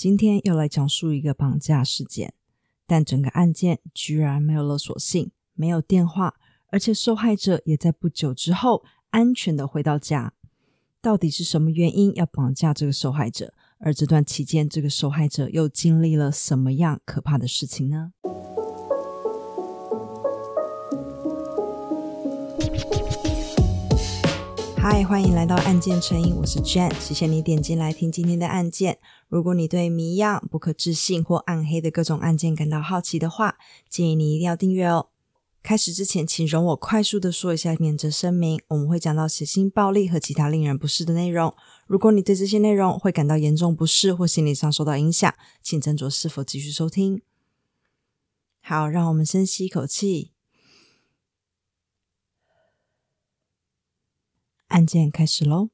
今天要来讲述一个绑架事件，但整个案件居然没有勒索信，没有电话，而且受害者也在不久之后安全的回到家。到底是什么原因要绑架这个受害者？而这段期间，这个受害者又经历了什么样可怕的事情呢？嗨，欢迎来到案件成瘾，我是 Jen，谢谢你点进来听今天的案件。如果你对谜样、不可置信或暗黑的各种案件感到好奇的话，建议你一定要订阅哦。开始之前，请容我快速的说一下免责声明，我们会讲到血腥、暴力和其他令人不适的内容。如果你对这些内容会感到严重不适或心理上受到影响，请斟酌是否继续收听。好，让我们深吸一口气。案件开始喽。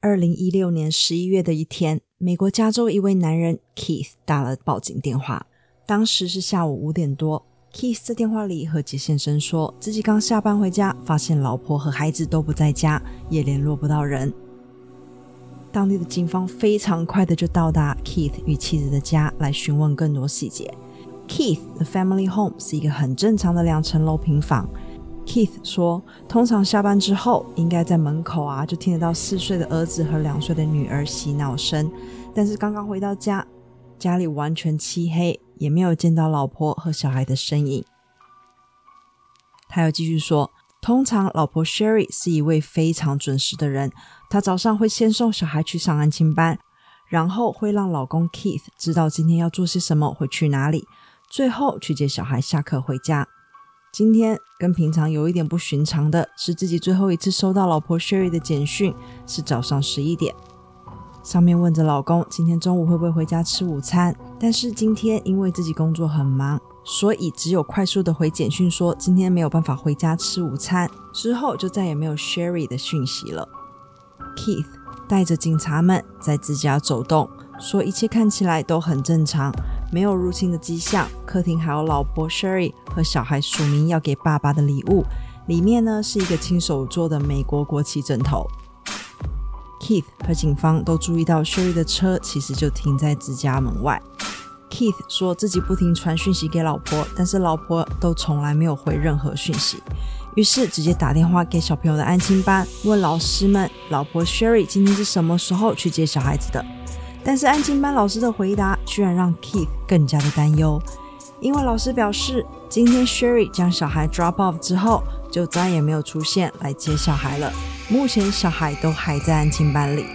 二零一六年十一月的一天，美国加州一位男人 Keith 打了报警电话。当时是下午五点多，Keith 在电话里和杰先生说自己刚下班回家，发现老婆和孩子都不在家，也联络不到人。当地的警方非常快的就到达 Keith 与妻子的家来询问更多细节。Keith 的 family home 是一个很正常的两层楼平房。Keith 说，通常下班之后，应该在门口啊，就听得到四岁的儿子和两岁的女儿嬉闹声。但是刚刚回到家，家里完全漆黑，也没有见到老婆和小孩的身影。他又继续说，通常老婆 Sherry 是一位非常准时的人，她早上会先送小孩去上安亲班，然后会让老公 Keith 知道今天要做些什么，会去哪里，最后去接小孩下课回家。今天跟平常有一点不寻常的是，自己最后一次收到老婆 Sherry 的简讯是早上十一点，上面问着老公今天中午会不会回家吃午餐。但是今天因为自己工作很忙，所以只有快速的回简讯说今天没有办法回家吃午餐，之后就再也没有 Sherry 的讯息了。Keith 带着警察们在自家走动，说一切看起来都很正常。没有入侵的迹象，客厅还有老婆 Sherry 和小孩署名要给爸爸的礼物，里面呢是一个亲手做的美国国旗枕头。Keith 和警方都注意到 Sherry 的车其实就停在自家门外。Keith 说自己不停传讯息给老婆，但是老婆都从来没有回任何讯息，于是直接打电话给小朋友的安亲班，问老师们老婆 Sherry 今天是什么时候去接小孩子的。但是安亲班老师的回答居然让 Keith 更加的担忧，因为老师表示，今天 Sherry 将小孩 drop off 之后，就再也没有出现来接小孩了。目前小孩都还在安亲班里。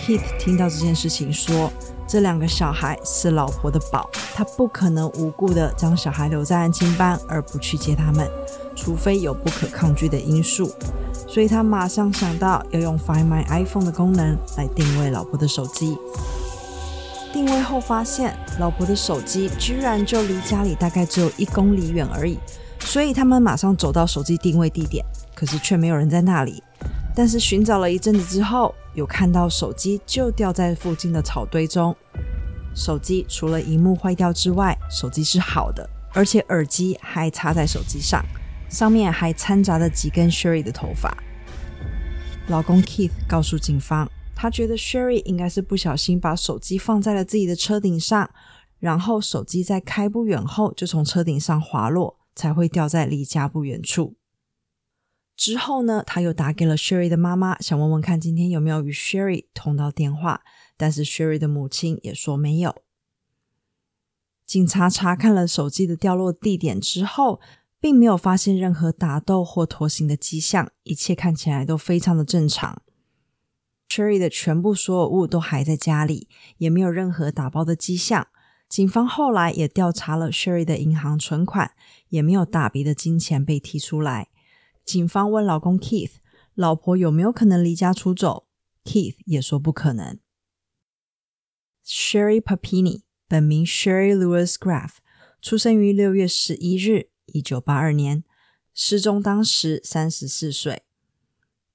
Keith 听到这件事情说，这两个小孩是老婆的宝，他不可能无故的将小孩留在安亲班而不去接他们，除非有不可抗拒的因素。所以他马上想到要用 Find My iPhone 的功能来定位老婆的手机。定位后发现，老婆的手机居然就离家里大概只有一公里远而已。所以他们马上走到手机定位地点，可是却没有人在那里。但是寻找了一阵子之后，有看到手机就掉在附近的草堆中。手机除了荧幕坏掉之外，手机是好的，而且耳机还插在手机上。上面还掺杂了几根 Sherry 的头发。老公 Keith 告诉警方，他觉得 Sherry 应该是不小心把手机放在了自己的车顶上，然后手机在开不远后就从车顶上滑落，才会掉在离家不远处。之后呢，他又打给了 Sherry 的妈妈，想问问看今天有没有与 Sherry 通到电话，但是 Sherry 的母亲也说没有。警察查看了手机的掉落地点之后，并没有发现任何打斗或拖行的迹象，一切看起来都非常的正常。Sherry 的全部所有物都还在家里，也没有任何打包的迹象。警方后来也调查了 Sherry 的银行存款，也没有大笔的金钱被提出来。警方问老公 Keith，老婆有没有可能离家出走？Keith 也说不可能。Sherry Papini 本名 Sherry Lewis Graf，出生于六月十一日。一九八二年失踪，当时三十四岁。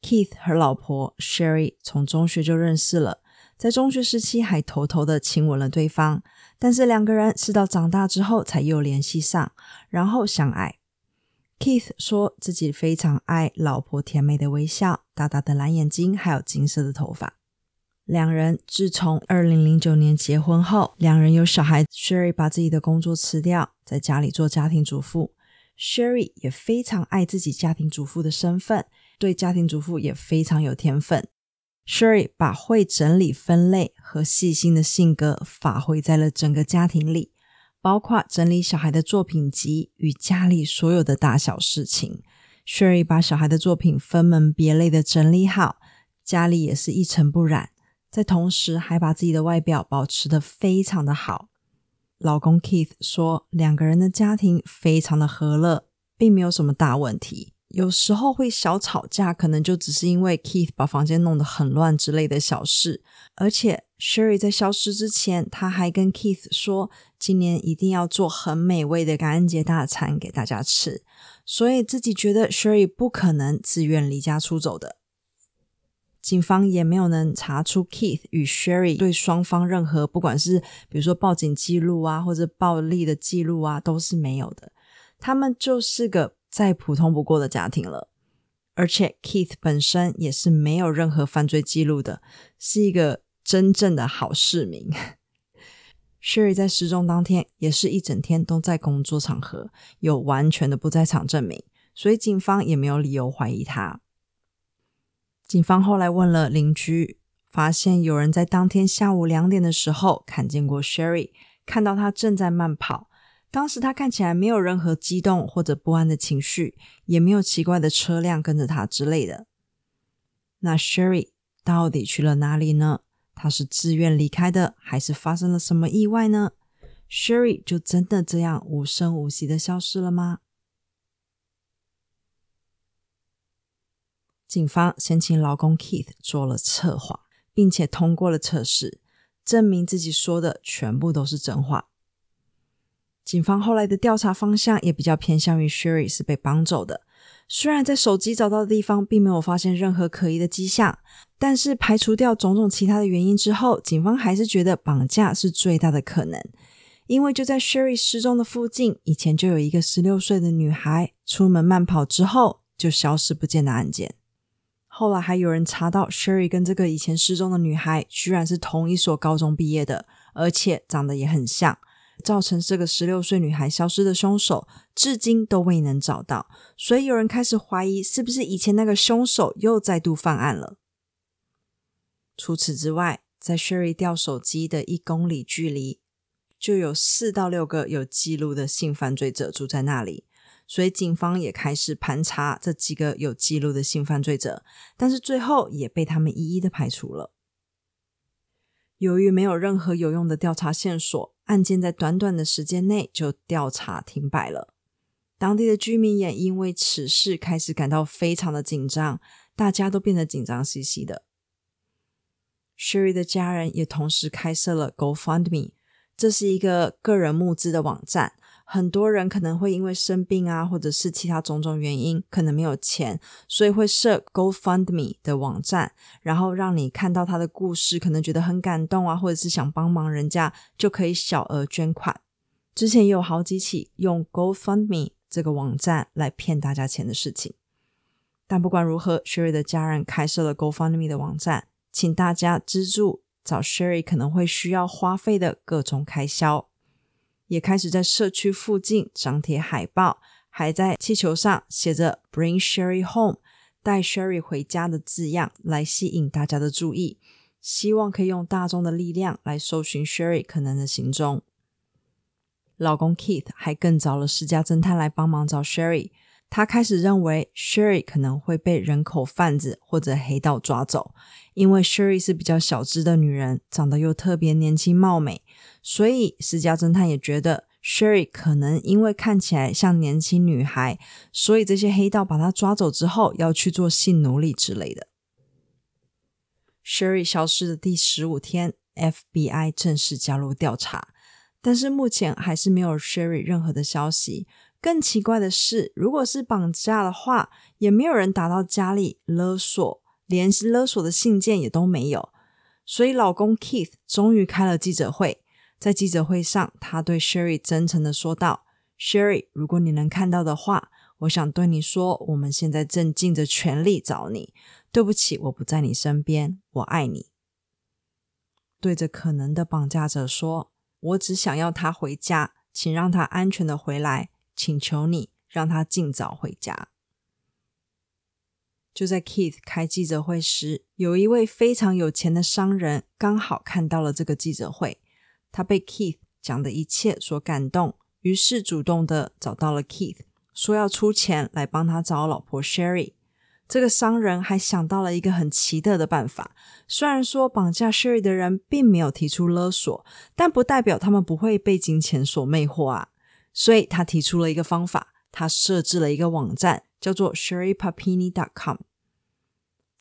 Keith 和老婆 Sherry 从中学就认识了，在中学时期还偷偷的亲吻了对方，但是两个人是到长大之后才又联系上，然后相爱。Keith 说自己非常爱老婆甜美的微笑、大大的蓝眼睛，还有金色的头发。两人自从二零零九年结婚后，两人有小孩。Sherry 把自己的工作辞掉，在家里做家庭主妇。Sherry 也非常爱自己家庭主妇的身份，对家庭主妇也非常有天分。Sherry 把会整理分类和细心的性格发挥在了整个家庭里，包括整理小孩的作品集与家里所有的大小事情。Sherry 把小孩的作品分门别类的整理好，家里也是一尘不染。在同时，还把自己的外表保持得非常的好。老公 Keith 说，两个人的家庭非常的和乐，并没有什么大问题。有时候会小吵架，可能就只是因为 Keith 把房间弄得很乱之类的小事。而且 Sherry 在消失之前，他还跟 Keith 说，今年一定要做很美味的感恩节大餐给大家吃。所以自己觉得 Sherry 不可能自愿离家出走的。警方也没有能查出 Keith 与 Sherry 对双方任何，不管是比如说报警记录啊，或者暴力的记录啊，都是没有的。他们就是个再普通不过的家庭了。而且 Keith 本身也是没有任何犯罪记录的，是一个真正的好市民。Sherry 在失踪当天也是一整天都在工作场合，有完全的不在场证明，所以警方也没有理由怀疑他。警方后来问了邻居，发现有人在当天下午两点的时候看见过 Sherry，看到她正在慢跑。当时她看起来没有任何激动或者不安的情绪，也没有奇怪的车辆跟着她之类的。那 Sherry 到底去了哪里呢？她是自愿离开的，还是发生了什么意外呢？Sherry 就真的这样无声无息的消失了吗？警方先请老公 Keith 做了测谎，并且通过了测试，证明自己说的全部都是真话。警方后来的调查方向也比较偏向于 Sherry 是被绑走的。虽然在手机找到的地方并没有发现任何可疑的迹象，但是排除掉种种其他的原因之后，警方还是觉得绑架是最大的可能。因为就在 Sherry 失踪的附近，以前就有一个十六岁的女孩出门慢跑之后就消失不见的案件。后来还有人查到，Sherry 跟这个以前失踪的女孩居然是同一所高中毕业的，而且长得也很像，造成这个十六岁女孩消失的凶手至今都未能找到。所以有人开始怀疑，是不是以前那个凶手又再度犯案了？除此之外，在 Sherry 掉手机的一公里距离，就有四到六个有记录的性犯罪者住在那里。所以警方也开始盘查这几个有记录的性犯罪者，但是最后也被他们一一的排除了。由于没有任何有用的调查线索，案件在短短的时间内就调查停摆了。当地的居民也因为此事开始感到非常的紧张，大家都变得紧张兮兮的。Sherry 的家人也同时开设了 GoFundMe，这是一个个人募资的网站。很多人可能会因为生病啊，或者是其他种种原因，可能没有钱，所以会设 GoFundMe 的网站，然后让你看到他的故事，可能觉得很感动啊，或者是想帮忙人家，就可以小额捐款。之前也有好几起用 GoFundMe 这个网站来骗大家钱的事情。但不管如何，Sherry 的家人开设了 GoFundMe 的网站，请大家资助找 Sherry 可能会需要花费的各种开销。也开始在社区附近张贴海报，还在气球上写着 “Bring Sherry Home”，带 Sherry 回家的字样，来吸引大家的注意，希望可以用大众的力量来搜寻 Sherry 可能的行踪。老公 Keith 还更找了私家侦探来帮忙找 Sherry。他开始认为 Sherry 可能会被人口贩子或者黑道抓走，因为 Sherry 是比较小只的女人，长得又特别年轻貌美，所以私家侦探也觉得 Sherry 可能因为看起来像年轻女孩，所以这些黑道把她抓走之后要去做性奴隶之类的。Sherry 消失的第十五天，FBI 正式加入调查，但是目前还是没有 Sherry 任何的消息。更奇怪的是，如果是绑架的话，也没有人打到家里勒索，连勒索的信件也都没有。所以，老公 Keith 终于开了记者会，在记者会上，他对 Sherry 真诚的说道：“Sherry，如果你能看到的话，我想对你说，我们现在正尽着全力找你。对不起，我不在你身边。我爱你。对着可能的绑架者说：“我只想要他回家，请让他安全的回来。请求你让他尽早回家。”就在 Keith 开记者会时，有一位非常有钱的商人刚好看到了这个记者会。他被 Keith 讲的一切所感动，于是主动的找到了 Keith，说要出钱来帮他找老婆 Sherry。这个商人还想到了一个很奇特的办法，虽然说绑架 Sherry 的人并没有提出勒索，但不代表他们不会被金钱所魅惑啊。所以他提出了一个方法，他设置了一个网站，叫做 SherryPapini.com。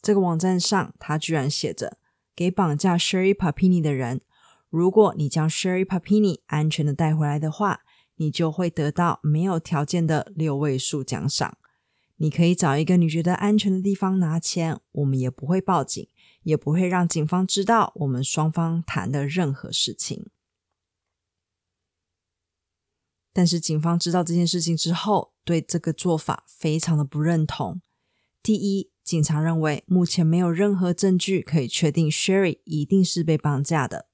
这个网站上，他居然写着：“给绑架 Sherry Papini 的人，如果你将 Sherry Papini 安全的带回来的话，你就会得到没有条件的六位数奖赏。”你可以找一个你觉得安全的地方拿钱，我们也不会报警，也不会让警方知道我们双方谈的任何事情。但是警方知道这件事情之后，对这个做法非常的不认同。第一，警察认为目前没有任何证据可以确定 Sherry 一定是被绑架的。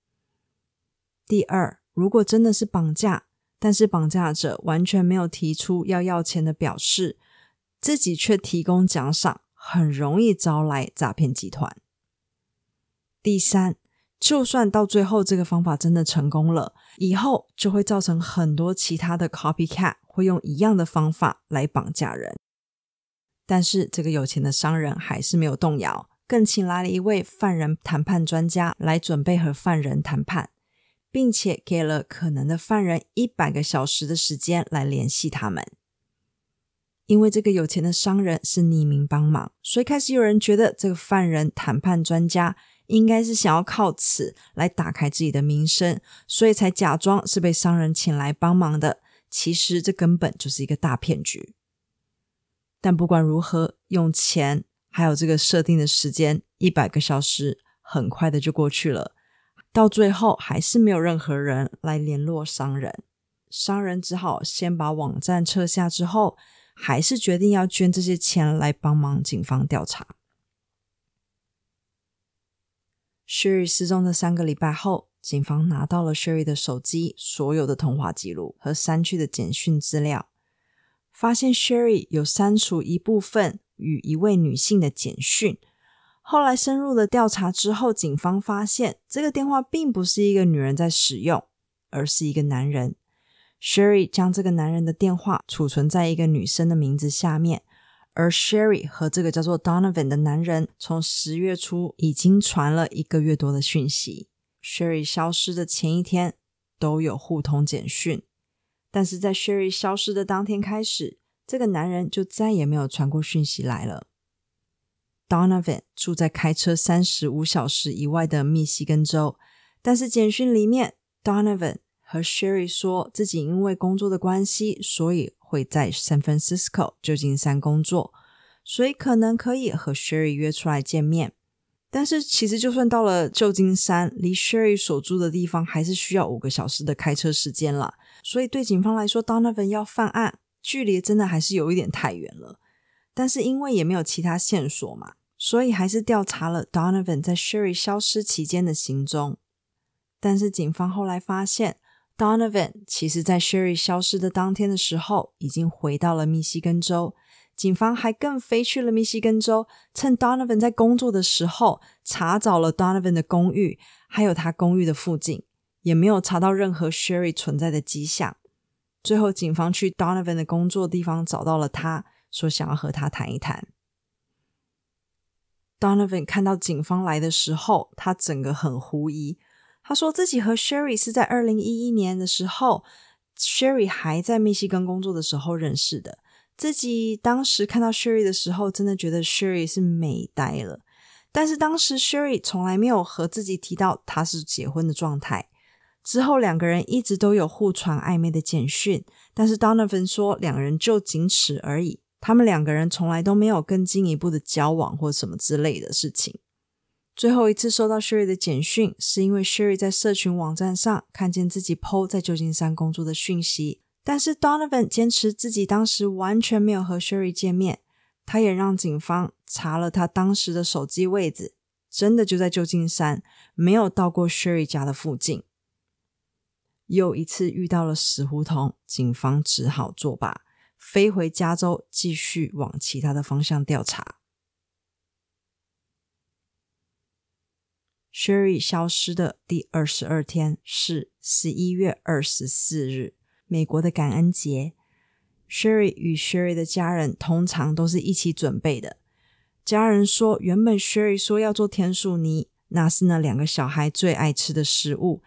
第二，如果真的是绑架，但是绑架者完全没有提出要要钱的表示。自己却提供奖赏，很容易招来诈骗集团。第三，就算到最后这个方法真的成功了，以后就会造成很多其他的 copycat 会用一样的方法来绑架人。但是这个有钱的商人还是没有动摇，更请来了一位犯人谈判专家来准备和犯人谈判，并且给了可能的犯人一百个小时的时间来联系他们。因为这个有钱的商人是匿名帮忙，所以开始有人觉得这个犯人谈判专家应该是想要靠此来打开自己的名声，所以才假装是被商人请来帮忙的。其实这根本就是一个大骗局。但不管如何，用钱还有这个设定的时间一百个小时，很快的就过去了。到最后还是没有任何人来联络商人，商人只好先把网站撤下之后。还是决定要捐这些钱来帮忙警方调查。Sherry 失踪的三个礼拜后，警方拿到了 Sherry 的手机所有的通话记录和删去的简讯资料，发现 Sherry 有删除一部分与一位女性的简讯。后来深入的调查之后，警方发现这个电话并不是一个女人在使用，而是一个男人。Sherry 将这个男人的电话储存在一个女生的名字下面，而 Sherry 和这个叫做 Donovan 的男人从十月初已经传了一个月多的讯息。Sherry 消失的前一天都有互通简讯，但是在 Sherry 消失的当天开始，这个男人就再也没有传过讯息来了。Donovan 住在开车三十五小时以外的密西根州，但是简讯里面 Donovan 和 Sherry 说自己因为工作的关系，所以会在 San Francisco 旧金山工作，所以可能可以和 Sherry 约出来见面。但是其实就算到了旧金山，离 Sherry 所住的地方还是需要五个小时的开车时间了。所以对警方来说，Donovan 要犯案，距离真的还是有一点太远了。但是因为也没有其他线索嘛，所以还是调查了 Donovan 在 Sherry 消失期间的行踪。但是警方后来发现。Donovan 其实，在 Sherry 消失的当天的时候，已经回到了密西根州。警方还更飞去了密西根州，趁 Donovan 在工作的时候，查找了 Donovan 的公寓，还有他公寓的附近，也没有查到任何 Sherry 存在的迹象。最后，警方去 Donovan 的工作地方找到了他，说想要和他谈一谈。Donovan 看到警方来的时候，他整个很狐疑。他说自己和 Sherry 是在二零一一年的时候，Sherry 还在密西根工作的时候认识的。自己当时看到 Sherry 的时候，真的觉得 Sherry 是美呆了。但是当时 Sherry 从来没有和自己提到他是结婚的状态。之后两个人一直都有互传暧昧的简讯，但是 Donovan 说两人就仅此而已，他们两个人从来都没有更进一步的交往或什么之类的事情。最后一次收到 Sherry 的简讯，是因为 Sherry 在社群网站上看见自己 PO 在旧金山工作的讯息，但是 Donovan 坚持自己当时完全没有和 Sherry 见面，他也让警方查了他当时的手机位置，真的就在旧金山，没有到过 Sherry 家的附近。又一次遇到了死胡同，警方只好作罢，飞回加州继续往其他的方向调查。Sherry 消失的第二十二天是十一月二十四日，美国的感恩节。Sherry 与 Sherry 的家人通常都是一起准备的。家人说，原本 Sherry 说要做甜薯泥，那是那两个小孩最爱吃的食物。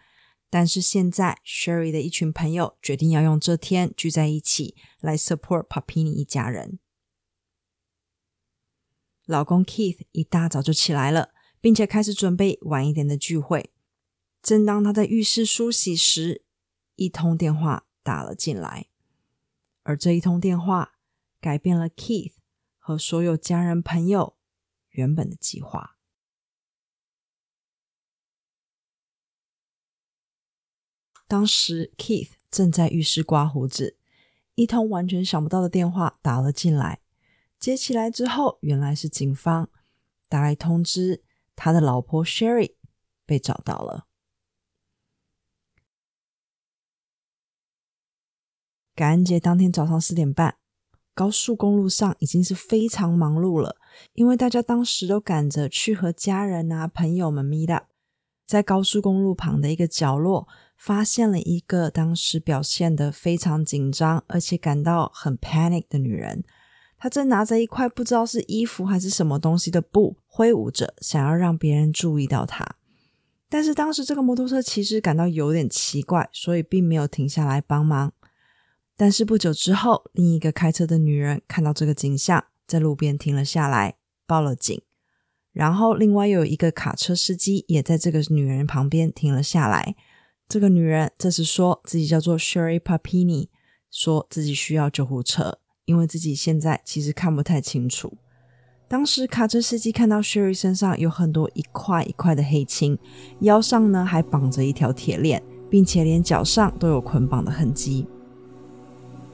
但是现在，Sherry 的一群朋友决定要用这天聚在一起来 support Papini 一家人。老公 Keith 一大早就起来了。并且开始准备晚一点的聚会。正当他在浴室梳洗时，一通电话打了进来，而这一通电话改变了 Keith 和所有家人朋友原本的计划。当时 Keith 正在浴室刮胡子，一通完全想不到的电话打了进来。接起来之后，原来是警方打来通知。他的老婆 Sherry 被找到了。感恩节当天早上四点半，高速公路上已经是非常忙碌了，因为大家当时都赶着去和家人啊、朋友们 meet up。在高速公路旁的一个角落，发现了一个当时表现得非常紧张，而且感到很 panic 的女人。她正拿着一块不知道是衣服还是什么东西的布挥舞着，想要让别人注意到她。但是当时这个摩托车骑士感到有点奇怪，所以并没有停下来帮忙。但是不久之后，另一个开车的女人看到这个景象，在路边停了下来，报了警。然后另外又有一个卡车司机也在这个女人旁边停了下来。这个女人这时说自己叫做 Sherry Papini，说自己需要救护车。因为自己现在其实看不太清楚。当时卡车司机看到 Sherry 身上有很多一块一块的黑青，腰上呢还绑着一条铁链，并且连脚上都有捆绑的痕迹。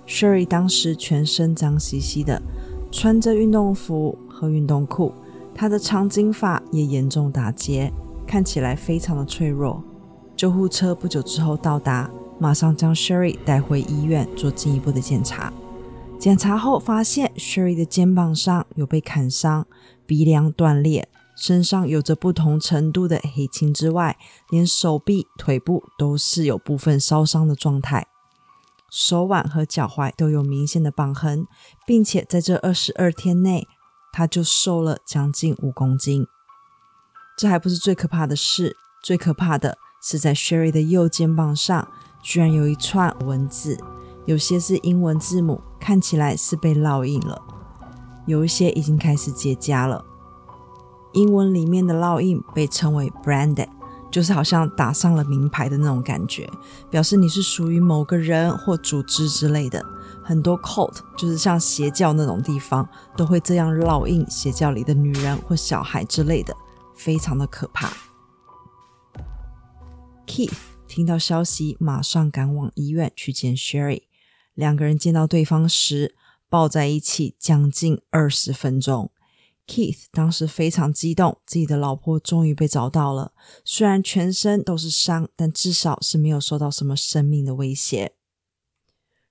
Sherry 当时全身脏兮兮的，穿着运动服和运动裤，她的长金发也严重打结，看起来非常的脆弱。救护车不久之后到达，马上将 Sherry 带回医院做进一步的检查。检查后发现，Sherry 的肩膀上有被砍伤，鼻梁断裂，身上有着不同程度的黑青之外，连手臂、腿部都是有部分烧伤的状态，手腕和脚踝都有明显的绑痕，并且在这二十二天内，他就瘦了将近五公斤。这还不是最可怕的事，最可怕的是在 Sherry 的右肩膀上，居然有一串文字。有些是英文字母，看起来是被烙印了；有一些已经开始结痂了。英文里面的烙印被称为 branded，就是好像打上了名牌的那种感觉，表示你是属于某个人或组织之类的。很多 cult 就是像邪教那种地方，都会这样烙印邪教里的女人或小孩之类的，非常的可怕。Keith 听到消息，马上赶往医院去见 Sherry。两个人见到对方时，抱在一起将近二十分钟。Keith 当时非常激动，自己的老婆终于被找到了。虽然全身都是伤，但至少是没有受到什么生命的威胁。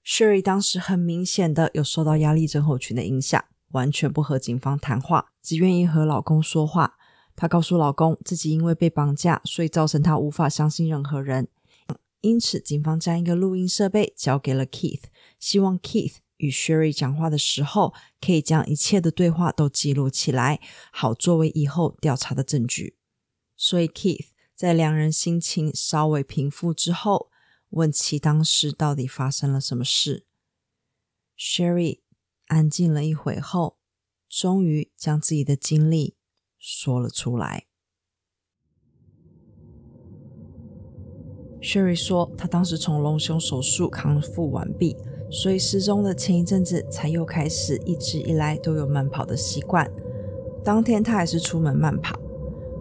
Sherry 当时很明显的有受到压力症候群的影响，完全不和警方谈话，只愿意和老公说话。她告诉老公，自己因为被绑架，所以造成她无法相信任何人。因此，警方将一个录音设备交给了 Keith，希望 Keith 与 Sherry 讲话的时候，可以将一切的对话都记录起来，好作为以后调查的证据。所以，Keith 在两人心情稍微平复之后，问起当时到底发生了什么事。Sherry 安静了一会后，终于将自己的经历说了出来。Sherry 说，她当时从隆胸手术康复完毕，所以失踪的前一阵子才又开始一直以来都有慢跑的习惯。当天他还是出门慢跑，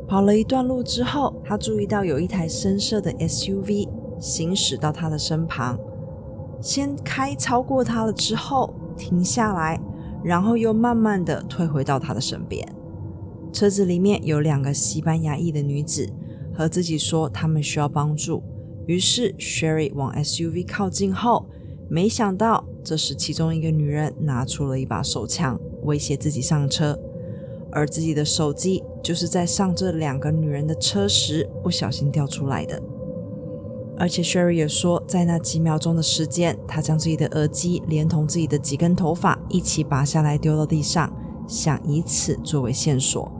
跑了一段路之后，他注意到有一台深色的 SUV 行驶到他的身旁。先开超过他了之后停下来，然后又慢慢的退回到他的身边。车子里面有两个西班牙裔的女子，和自己说他们需要帮助。于是 Sherry 往 SUV 靠近后，没想到这时其中一个女人拿出了一把手枪，威胁自己上车。而自己的手机就是在上这两个女人的车时不小心掉出来的。而且 Sherry 也说，在那几秒钟的时间，她将自己的耳机连同自己的几根头发一起拔下来丢到地上，想以此作为线索。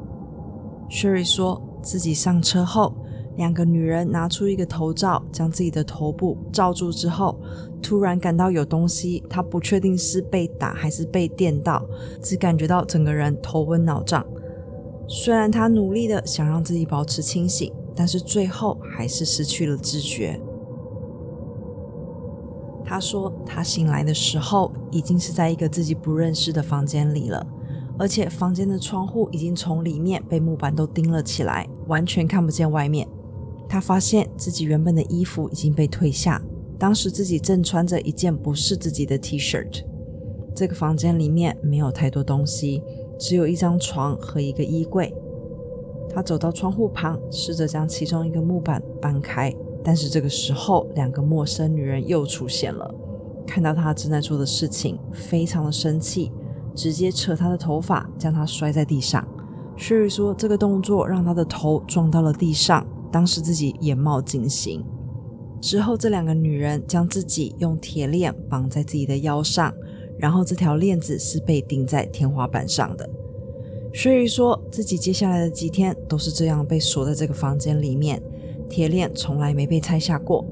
Sherry 说自己上车后，两个女人拿出一个头罩，将自己的头部罩住之后，突然感到有东西，她不确定是被打还是被电到，只感觉到整个人头昏脑胀。虽然她努力的想让自己保持清醒，但是最后还是失去了知觉。她说，她醒来的时候已经是在一个自己不认识的房间里了。而且房间的窗户已经从里面被木板都钉了起来，完全看不见外面。他发现自己原本的衣服已经被褪下，当时自己正穿着一件不是自己的 T-shirt。这个房间里面没有太多东西，只有一张床和一个衣柜。他走到窗户旁，试着将其中一个木板搬开，但是这个时候，两个陌生女人又出现了，看到他正在做的事情，非常的生气。直接扯他的头发，将他摔在地上。Sherry 说，这个动作让他的头撞到了地上，当时自己眼冒金星。之后，这两个女人将自己用铁链绑在自己的腰上，然后这条链子是被钉在天花板上的。Sherry 说自己接下来的几天都是这样被锁在这个房间里面，铁链从来没被拆下过。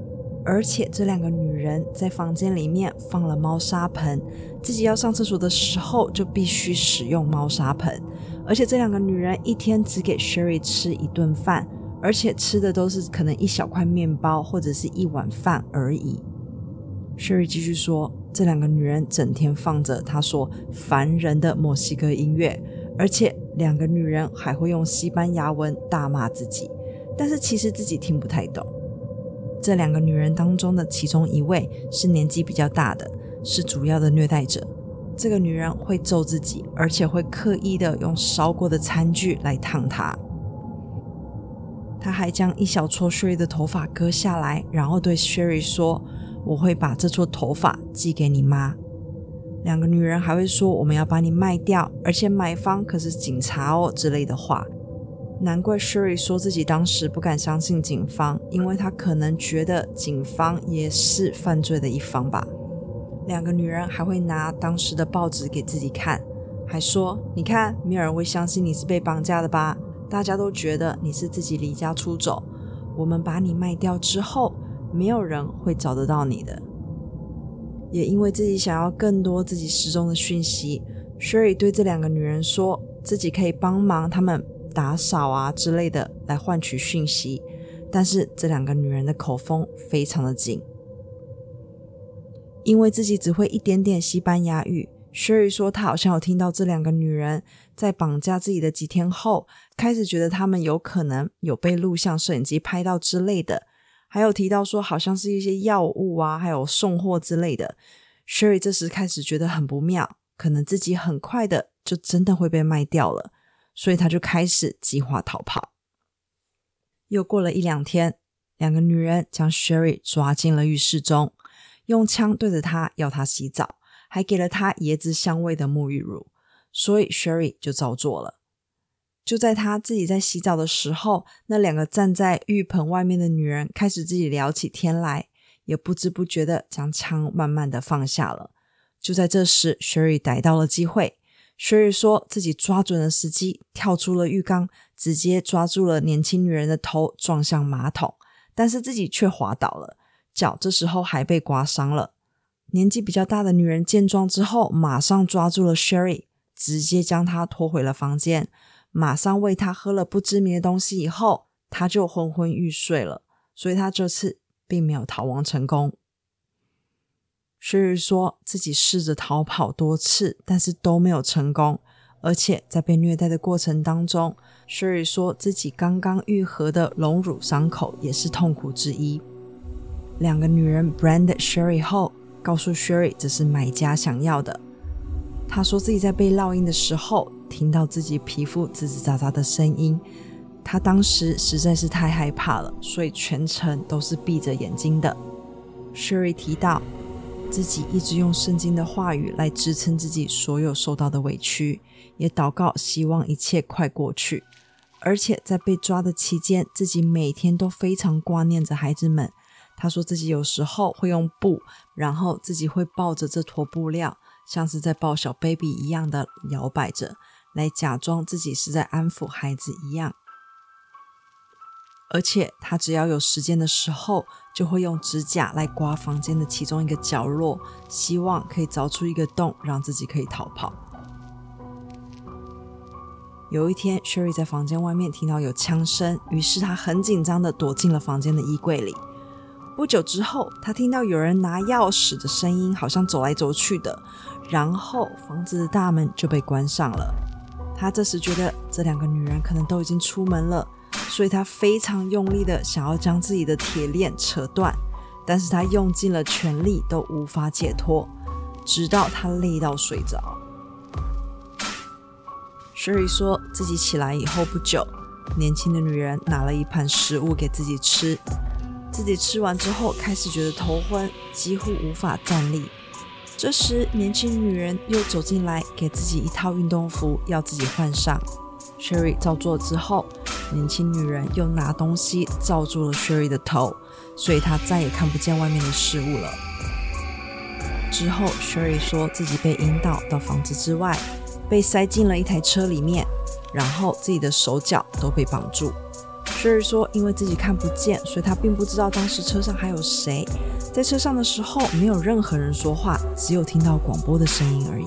而且这两个女人在房间里面放了猫砂盆，自己要上厕所的时候就必须使用猫砂盆。而且这两个女人一天只给 Sherry 吃一顿饭，而且吃的都是可能一小块面包或者是一碗饭而已。Sherry 继续说，这两个女人整天放着她说烦人的墨西哥音乐，而且两个女人还会用西班牙文大骂自己，但是其实自己听不太懂。这两个女人当中的其中一位是年纪比较大的，是主要的虐待者。这个女人会揍自己，而且会刻意的用烧过的餐具来烫她。她还将一小撮 Sherry 的头发割下来，然后对 Sherry 说：“我会把这撮头发寄给你妈。”两个女人还会说：“我们要把你卖掉，而且买方可是警察哦”之类的话。难怪 Sherry 说自己当时不敢相信警方，因为他可能觉得警方也是犯罪的一方吧。两个女人还会拿当时的报纸给自己看，还说：“你看，没有人会相信你是被绑架的吧？大家都觉得你是自己离家出走。我们把你卖掉之后，没有人会找得到你的。”也因为自己想要更多自己失踪的讯息，Sherry 对这两个女人说自己可以帮忙他们。打扫啊之类的来换取讯息，但是这两个女人的口风非常的紧，因为自己只会一点点西班牙语。Sherry 说，她好像有听到这两个女人在绑架自己的几天后，开始觉得他们有可能有被录像摄影机拍到之类的，还有提到说好像是一些药物啊，还有送货之类的。Sherry 这时开始觉得很不妙，可能自己很快的就真的会被卖掉了。所以他就开始计划逃跑。又过了一两天，两个女人将 Sherry 抓进了浴室中，用枪对着她要她洗澡，还给了她椰子香味的沐浴乳。所以 Sherry 就照做了。就在她自己在洗澡的时候，那两个站在浴盆外面的女人开始自己聊起天来，也不知不觉的将枪慢慢的放下了。就在这时，Sherry 逮到了机会。Sherry 说自己抓准了时机，跳出了浴缸，直接抓住了年轻女人的头，撞向马桶，但是自己却滑倒了，脚这时候还被刮伤了。年纪比较大的女人见状之后，马上抓住了 Sherry，直接将她拖回了房间，马上喂她喝了不知名的东西，以后她就昏昏欲睡了。所以她这次并没有逃亡成功。Sherry 说自己试着逃跑多次，但是都没有成功。而且在被虐待的过程当中，Sherry 说自己刚刚愈合的隆乳伤口也是痛苦之一。两个女人 brand Sherry 后，告诉 Sherry 这是买家想要的。她说自己在被烙印的时候，听到自己皮肤吱吱喳喳的声音。她当时实在是太害怕了，所以全程都是闭着眼睛的。Sherry 提到自己一直用圣经的话语来支撑自己所有受到的委屈，也祷告希望一切快过去。而且在被抓的期间，自己每天都非常挂念着孩子们。他说自己有时候会用布，然后自己会抱着这坨布料，像是在抱小 baby 一样的摇摆着，来假装自己是在安抚孩子一样。而且他只要有时间的时候，就会用指甲来刮房间的其中一个角落，希望可以凿出一个洞，让自己可以逃跑。有一天，Sherry 在房间外面听到有枪声，于是他很紧张的躲进了房间的衣柜里。不久之后，他听到有人拿钥匙的声音，好像走来走去的，然后房子的大门就被关上了。他这时觉得这两个女人可能都已经出门了。所以他非常用力的想要将自己的铁链扯断，但是他用尽了全力都无法解脱，直到他累到睡着。Sherry 说自己起来以后不久，年轻的女人拿了一盘食物给自己吃，自己吃完之后开始觉得头昏，几乎无法站立。这时，年轻女人又走进来，给自己一套运动服，要自己换上。Sherry 照做之后。年轻女人又拿东西罩住了 Sherry 的头，所以她再也看不见外面的事物了。之后，Sherry 说自己被引导到房子之外，被塞进了一台车里面，然后自己的手脚都被绑住。Sherry 说，因为自己看不见，所以她并不知道当时车上还有谁。在车上的时候，没有任何人说话，只有听到广播的声音而已。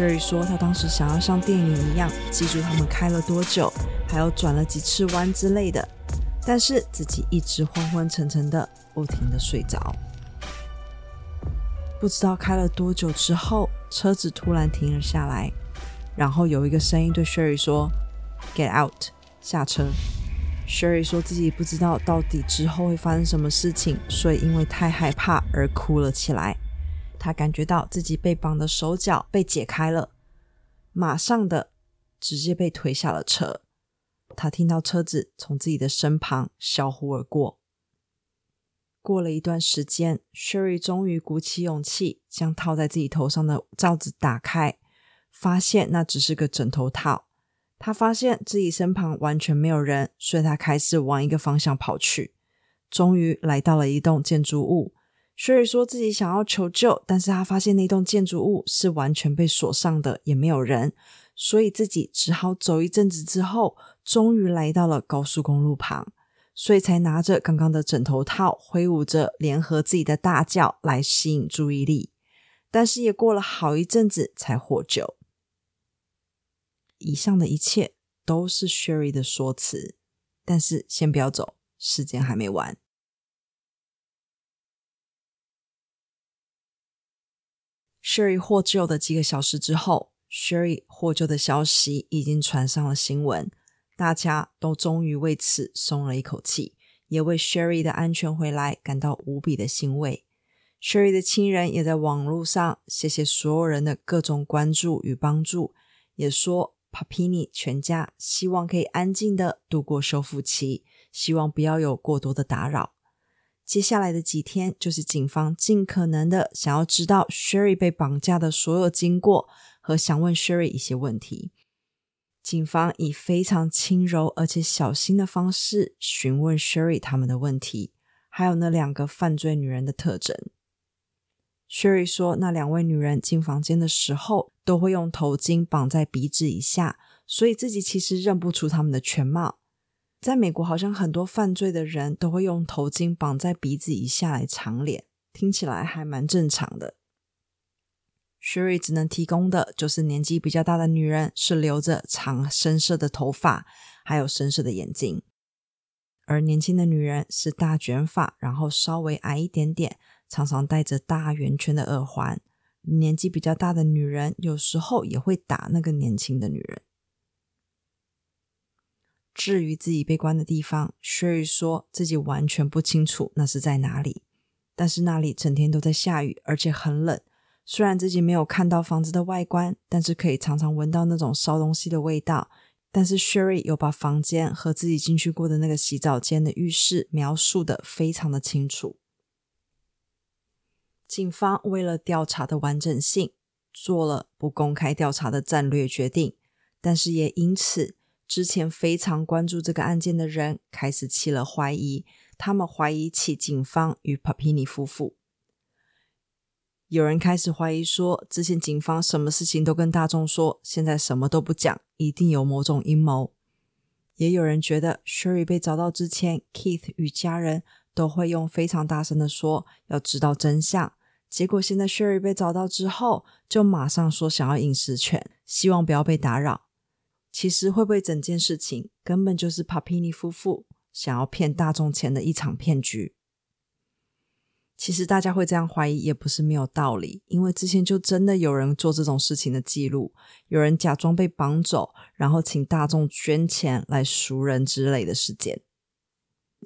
Sherry 说，他当时想要像电影一样记住他们开了多久，还有转了几次弯之类的，但是自己一直昏昏沉沉的，不停的睡着。不知道开了多久之后，车子突然停了下来，然后有一个声音对 Sherry 说：“Get out，下车。” Sherry 说自己不知道到底之后会发生什么事情，所以因为太害怕而哭了起来。他感觉到自己被绑的手脚被解开了，马上的直接被推下了车。他听到车子从自己的身旁销呼而过。过了一段时间，Sherry 终于鼓起勇气将套在自己头上的罩子打开，发现那只是个枕头套。他发现自己身旁完全没有人，所以他开始往一个方向跑去。终于来到了一栋建筑物。Sherry 说自己想要求救，但是他发现那栋建筑物是完全被锁上的，也没有人，所以自己只好走一阵子之后，终于来到了高速公路旁，所以才拿着刚刚的枕头套，挥舞着，联合自己的大叫来吸引注意力。但是也过了好一阵子才获救。以上的一切都是 Sherry 的说辞，但是先不要走，时间还没完。Sherry 获救的几个小时之后，Sherry 获救的消息已经传上了新闻，大家都终于为此松了一口气，也为 Sherry 的安全回来感到无比的欣慰。Sherry 的亲人也在网络上谢谢所有人的各种关注与帮助，也说 Papini 全家希望可以安静的度过修复期，希望不要有过多的打扰。接下来的几天，就是警方尽可能的想要知道 Sherry 被绑架的所有经过，和想问 Sherry 一些问题。警方以非常轻柔而且小心的方式询问 Sherry 他们的问题，还有那两个犯罪女人的特征。Sherry 说，那两位女人进房间的时候都会用头巾绑在鼻子以下，所以自己其实认不出他们的全貌。在美国，好像很多犯罪的人都会用头巾绑在鼻子以下来藏脸，听起来还蛮正常的。Sherry 只能提供的就是年纪比较大的女人是留着长深色的头发，还有深色的眼睛，而年轻的女人是大卷发，然后稍微矮一点点，常常戴着大圆圈的耳环。年纪比较大的女人有时候也会打那个年轻的女人。至于自己被关的地方，Sherry 说自己完全不清楚那是在哪里，但是那里整天都在下雨，而且很冷。虽然自己没有看到房子的外观，但是可以常常闻到那种烧东西的味道。但是 Sherry 有把房间和自己进去过的那个洗澡间的浴室描述的非常的清楚。警方为了调查的完整性，做了不公开调查的战略决定，但是也因此，之前非常关注这个案件的人开始起了怀疑，他们怀疑起警方与 Papini 夫妇。有人开始怀疑说，之前警方什么事情都跟大众说，现在什么都不讲，一定有某种阴谋。也有人觉得，Sherry 被找到之前，Keith 与家人都会用非常大声的说要知道真相。结果现在 Sherry 被找到之后，就马上说想要隐私权，希望不要被打扰。其实会不会整件事情根本就是 Papini 夫妇想要骗大众钱的一场骗局？其实大家会这样怀疑也不是没有道理，因为之前就真的有人做这种事情的记录，有人假装被绑走，然后请大众捐钱来赎人之类的事件。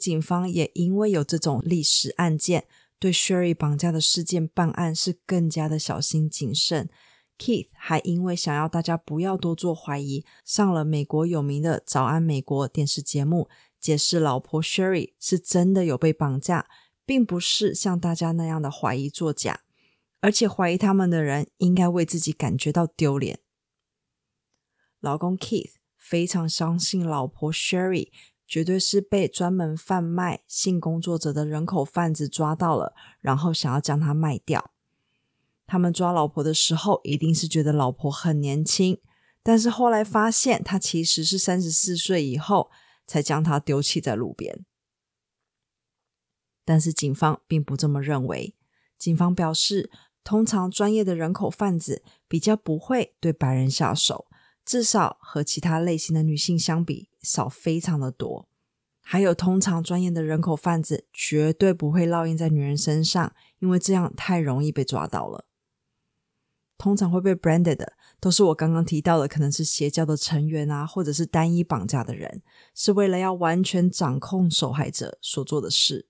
警方也因为有这种历史案件，对 Sherry 绑架的事件办案是更加的小心谨慎。Keith 还因为想要大家不要多做怀疑，上了美国有名的《早安美国》电视节目，解释老婆 Sherry 是真的有被绑架。并不是像大家那样的怀疑作假，而且怀疑他们的人应该为自己感觉到丢脸。老公 Keith 非常相信老婆 Sherry 绝对是被专门贩卖性工作者的人口贩子抓到了，然后想要将她卖掉。他们抓老婆的时候，一定是觉得老婆很年轻，但是后来发现她其实是三十四岁以后，才将她丢弃在路边。但是警方并不这么认为。警方表示，通常专业的人口贩子比较不会对白人下手，至少和其他类型的女性相比少非常的多。还有，通常专业的人口贩子绝对不会烙印在女人身上，因为这样太容易被抓到了。通常会被 branded 的都是我刚刚提到的，可能是邪教的成员啊，或者是单一绑架的人，是为了要完全掌控受害者所做的事。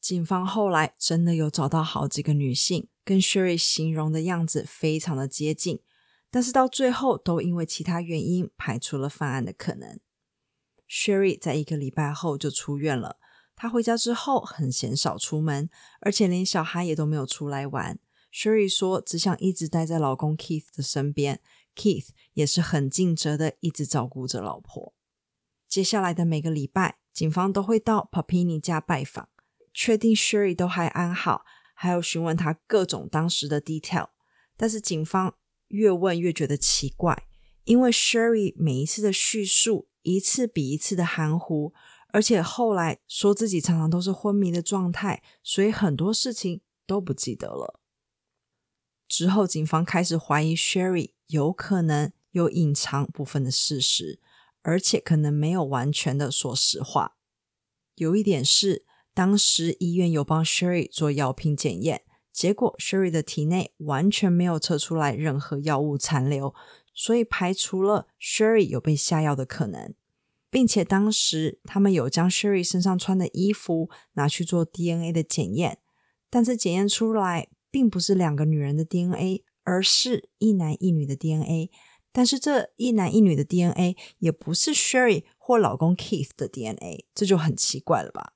警方后来真的有找到好几个女性，跟 Sherry 形容的样子非常的接近，但是到最后都因为其他原因排除了犯案的可能。Sherry 在一个礼拜后就出院了。她回家之后很鲜少出门，而且连小孩也都没有出来玩。Sherry 说只想一直待在老公 Keith 的身边，Keith 也是很尽责的一直照顾着老婆。接下来的每个礼拜，警方都会到 Papini 家拜访。确定 Sherry 都还安好，还有询问他各种当时的 detail，但是警方越问越觉得奇怪，因为 Sherry 每一次的叙述一次比一次的含糊，而且后来说自己常常都是昏迷的状态，所以很多事情都不记得了。之后，警方开始怀疑 Sherry 有可能有隐藏部分的事实，而且可能没有完全的说实话。有一点是。当时医院有帮 Sherry 做药品检验，结果 Sherry 的体内完全没有测出来任何药物残留，所以排除了 Sherry 有被下药的可能，并且当时他们有将 Sherry 身上穿的衣服拿去做 DNA 的检验，但是检验出来并不是两个女人的 DNA，而是一男一女的 DNA，但是这一男一女的 DNA 也不是 Sherry 或老公 Keith 的 DNA，这就很奇怪了吧？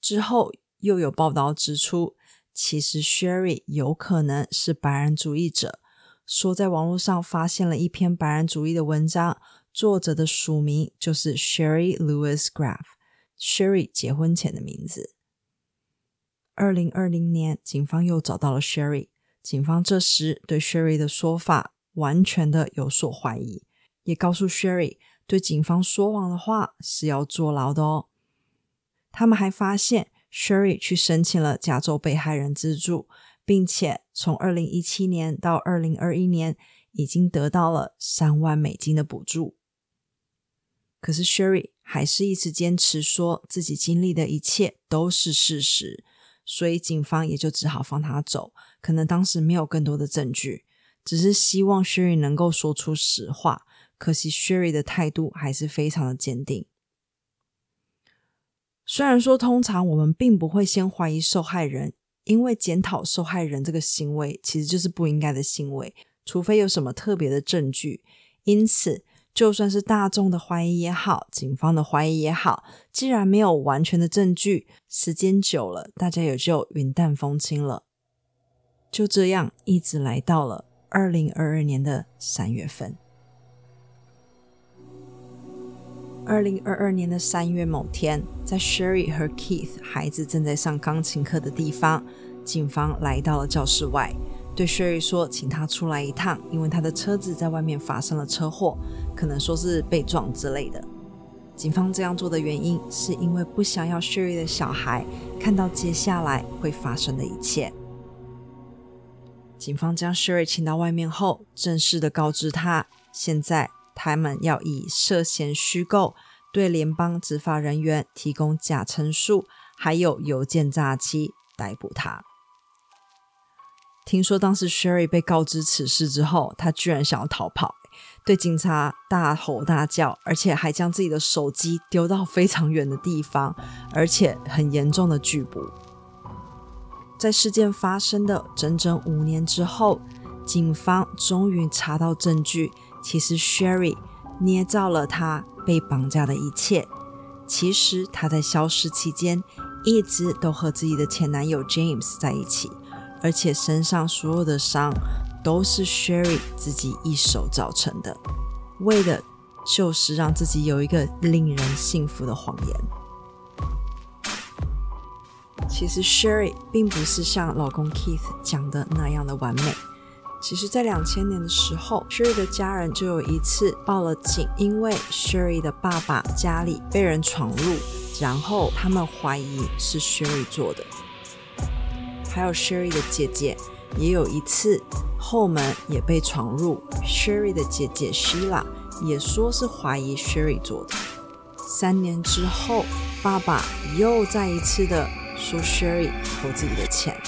之后又有报道指出，其实 Sherry 有可能是白人主义者，说在网络上发现了一篇白人主义的文章，作者的署名就是 Sherry Lewis Graf，Sherry 结婚前的名字。二零二零年，警方又找到了 Sherry，警方这时对 Sherry 的说法完全的有所怀疑，也告诉 Sherry，对警方说谎的话是要坐牢的哦。他们还发现，Sherry 去申请了加州被害人资助，并且从二零一七年到二零二一年已经得到了三万美金的补助。可是 Sherry 还是一直坚持说自己经历的一切都是事实，所以警方也就只好放他走。可能当时没有更多的证据，只是希望 Sherry 能够说出实话。可惜 Sherry 的态度还是非常的坚定。虽然说通常我们并不会先怀疑受害人，因为检讨受害人这个行为其实就是不应该的行为，除非有什么特别的证据。因此，就算是大众的怀疑也好，警方的怀疑也好，既然没有完全的证据，时间久了，大家也就云淡风轻了。就这样，一直来到了二零二二年的三月份。二零二二年的三月某天，在 Sherry 和 Keith 孩子正在上钢琴课的地方，警方来到了教室外，对 Sherry 说：“请他出来一趟，因为他的车子在外面发生了车祸，可能说是被撞之类的。”警方这样做的原因，是因为不想要 Sherry 的小孩看到接下来会发生的一切。警方将 Sherry 请到外面后，正式的告知他，现在。他们要以涉嫌虚构、对联邦执法人员提供假陈述，还有邮件诈欺逮捕他。听说当时 Sherry 被告知此事之后，他居然想要逃跑，对警察大吼大叫，而且还将自己的手机丢到非常远的地方，而且很严重的拒捕。在事件发生的整整五年之后，警方终于查到证据。其实 Sherry 捏造了她被绑架的一切。其实她在消失期间一直都和自己的前男友 James 在一起，而且身上所有的伤都是 Sherry 自己一手造成的，为的就是让自己有一个令人信服的谎言。其实 Sherry 并不是像老公 Keith 讲的那样的完美。其实，在两千年的时候，Sherry 的家人就有一次报了警，因为 Sherry 的爸爸家里被人闯入，然后他们怀疑是 Sherry 做的。还有 Sherry 的姐姐也有一次后门也被闯入，Sherry 的姐姐 Sheila 也说是怀疑 Sherry 做的。三年之后，爸爸又再一次的说 Sherry 偷自己的钱。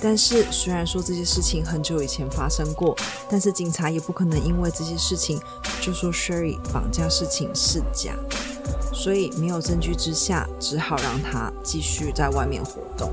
但是，虽然说这些事情很久以前发生过，但是警察也不可能因为这些事情就说 Sherry 绑架事情是假，所以没有证据之下，只好让他继续在外面活动。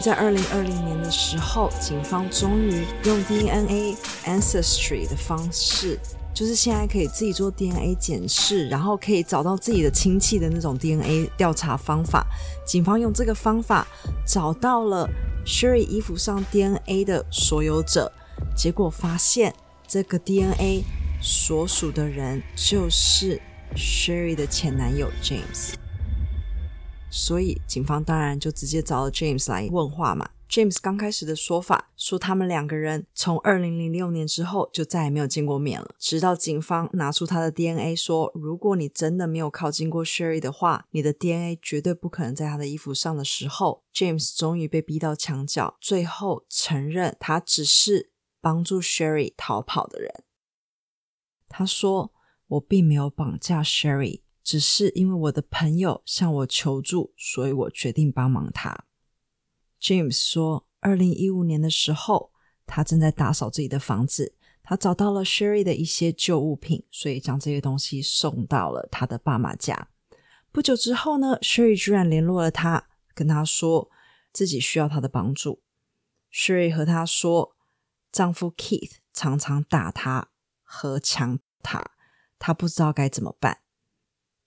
在二零二零年的时候，警方终于用 DNA Ancestry 的方式。就是现在可以自己做 DNA 检视，然后可以找到自己的亲戚的那种 DNA 调查方法。警方用这个方法找到了 Sherry 衣服上 DNA 的所有者，结果发现这个 DNA 所属的人就是 Sherry 的前男友 James。所以警方当然就直接找了 James 来问话嘛。James 刚开始的说法说，他们两个人从二零零六年之后就再也没有见过面了。直到警方拿出他的 DNA，说如果你真的没有靠近过 Sherry 的话，你的 DNA 绝对不可能在他的衣服上的时候，James 终于被逼到墙角，最后承认他只是帮助 Sherry 逃跑的人。他说：“我并没有绑架 Sherry，只是因为我的朋友向我求助，所以我决定帮忙他。” James 说，二零一五年的时候，他正在打扫自己的房子，他找到了 Sherry 的一些旧物品，所以将这些东西送到了他的爸妈家。不久之后呢，Sherry 居然联络了他，跟他说自己需要他的帮助。Sherry 和他说，丈夫 Keith 常常打他和强他，他不知道该怎么办。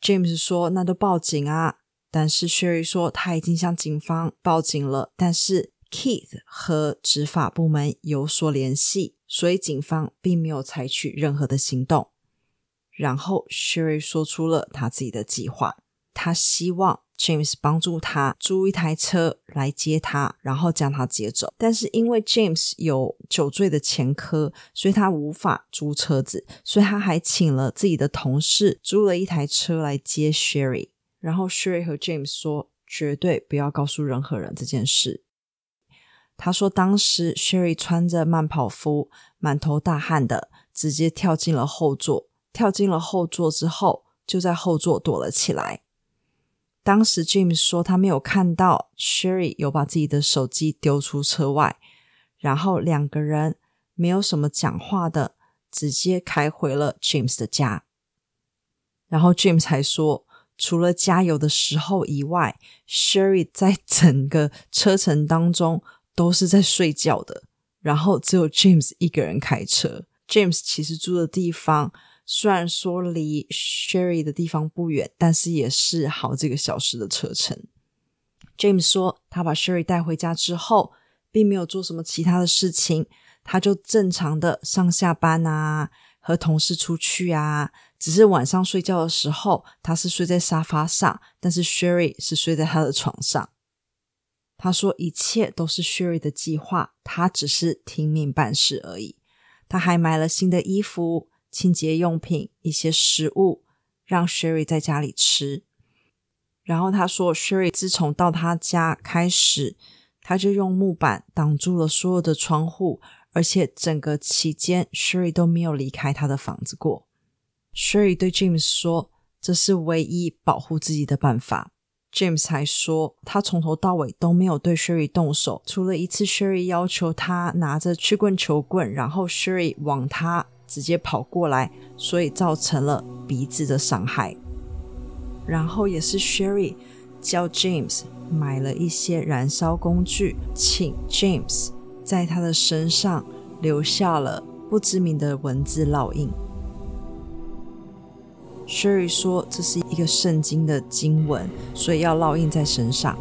James 说，那都报警啊。但是 Sherry 说，他已经向警方报警了，但是 Keith 和执法部门有所联系，所以警方并没有采取任何的行动。然后 Sherry 说出了他自己的计划，他希望 James 帮助他租一台车来接他，然后将他接走。但是因为 James 有酒醉的前科，所以他无法租车子，所以他还请了自己的同事租了一台车来接 Sherry。然后 Sherry 和 James 说：“绝对不要告诉任何人这件事。”他说：“当时 Sherry 穿着慢跑服，满头大汗的，直接跳进了后座。跳进了后座之后，就在后座躲了起来。当时 James 说他没有看到 Sherry 有把自己的手机丢出车外，然后两个人没有什么讲话的，直接开回了 James 的家。”然后 James 还说，除了加油的时候以外，Sherry 在整个车程当中都是在睡觉的。然后只有 James 一个人开车。James 其实住的地方虽然说离 Sherry 的地方不远，但是也是好几个小时的车程。James 说，他把 Sherry 带回家之后，并没有做什么其他的事情，他就正常的上下班啊，和同事出去啊。只是晚上睡觉的时候，他是睡在沙发上，但是 Sherry 是睡在他的床上。他说，一切都是 Sherry 的计划，他只是听命办事而已。他还买了新的衣服、清洁用品、一些食物，让 Sherry 在家里吃。然后他说，Sherry 自从到他家开始，他就用木板挡住了所有的窗户，而且整个期间，Sherry 都没有离开他的房子过。Sherry 对 James 说，这是唯一保护自己的办法。James 还说，他从头到尾都没有对 Sherry 动手，除了一次 Sherry 要求他拿着曲棍球棍，然后 Sherry 往他直接跑过来，所以造成了鼻子的伤害。然后也是 Sherry 叫 James 买了一些燃烧工具，请 James 在他的身上留下了不知名的文字烙印。Sherry 说这是一个圣经的经文，所以要烙印在身上。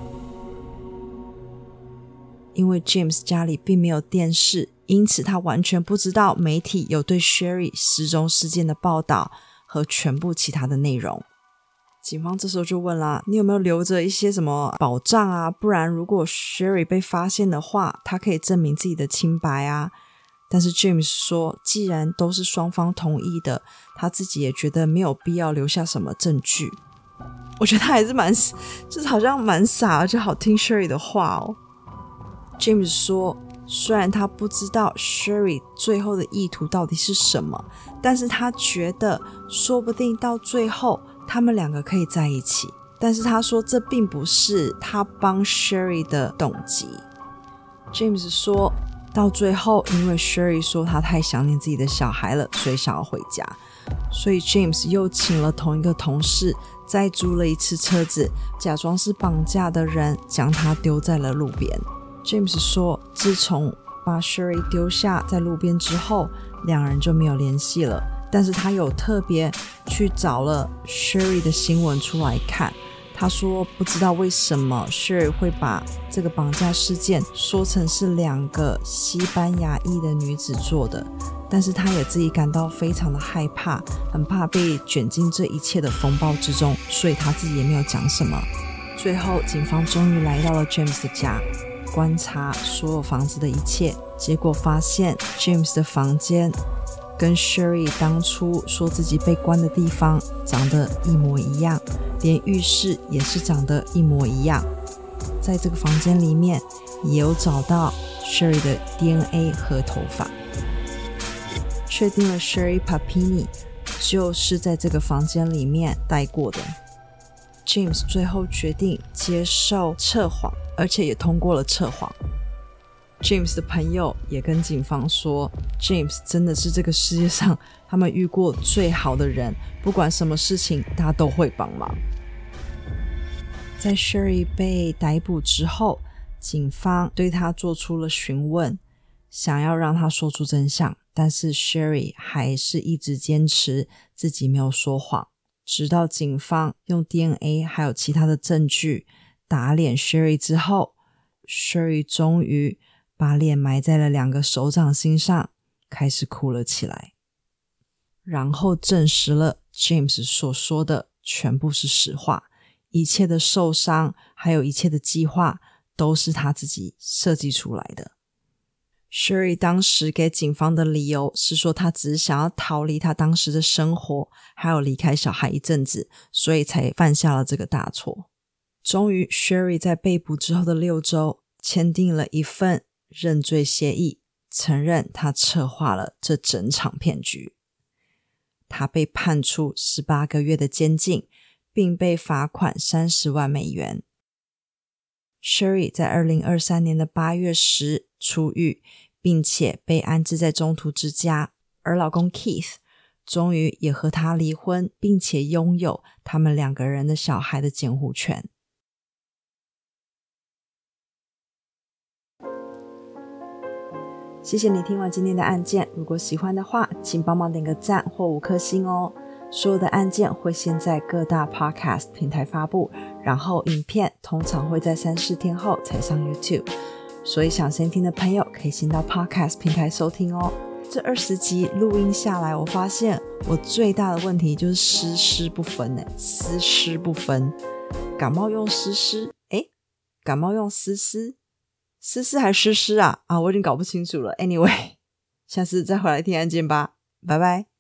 因为 James 家里并没有电视，因此他完全不知道媒体有对 Sherry 失踪事件的报道和全部其他的内容。警方这时候就问啦：“你有没有留着一些什么保障啊？不然如果 Sherry 被发现的话，他可以证明自己的清白啊。”但是 James 说：“既然都是双方同意的，他自己也觉得没有必要留下什么证据。”我觉得他还是蛮，就是好像蛮傻，而且好听 Sherry 的话哦。James 说：“虽然他不知道 Sherry 最后的意图到底是什么，但是他觉得说不定到最后。”他们两个可以在一起，但是他说这并不是他帮 Sherry 的动机。James 说到最后，因为 Sherry 说他太想念自己的小孩了，所以想要回家，所以 James 又请了同一个同事，再租了一次车子，假装是绑架的人，将他丢在了路边。James 说，自从把 Sherry 丢下在路边之后，两人就没有联系了。但是他有特别去找了 Sherry 的新闻出来看，他说不知道为什么 Sherry 会把这个绑架事件说成是两个西班牙裔的女子做的，但是他也自己感到非常的害怕，很怕被卷进这一切的风暴之中，所以他自己也没有讲什么。最后，警方终于来到了 James 的家，观察所有房子的一切，结果发现 James 的房间。跟 Sherry 当初说自己被关的地方长得一模一样，连浴室也是长得一模一样。在这个房间里面，也有找到 Sherry 的 DNA 和头发，确定了 Sherry Papini 就是在这个房间里面待过的。James 最后决定接受测谎，而且也通过了测谎。James 的朋友也跟警方说，James 真的是这个世界上他们遇过最好的人，不管什么事情他都会帮忙。在 Sherry 被逮捕之后，警方对他做出了询问，想要让他说出真相，但是 Sherry 还是一直坚持自己没有说谎，直到警方用 DNA 还有其他的证据打脸 Sherry 之后，Sherry 终于。把脸埋在了两个手掌心上，开始哭了起来，然后证实了 James 所说的全部是实话，一切的受伤，还有一切的计划，都是他自己设计出来的。Sherry 当时给警方的理由是说，他只是想要逃离他当时的生活，还有离开小孩一阵子，所以才犯下了这个大错。终于，Sherry 在被捕之后的六周，签订了一份。认罪协议，承认他策划了这整场骗局。他被判处十八个月的监禁，并被罚款三十万美元。Sherry 在二零二三年的八月十出狱，并且被安置在中途之家，而老公 Keith 终于也和她离婚，并且拥有他们两个人的小孩的监护权。谢谢你听完今天的案件，如果喜欢的话，请帮忙点个赞或五颗星哦。所有的案件会先在各大 Podcast 平台发布，然后影片通常会在三四天后才上 YouTube。所以想先听的朋友可以先到 Podcast 平台收听哦。这二十集录音下来，我发现我最大的问题就是湿湿不分呢，湿湿不分。感冒用湿湿，诶，感冒用湿湿，湿湿还湿湿啊？啊，我已经搞不清楚了。Anyway，下次再回来听案件吧，拜拜。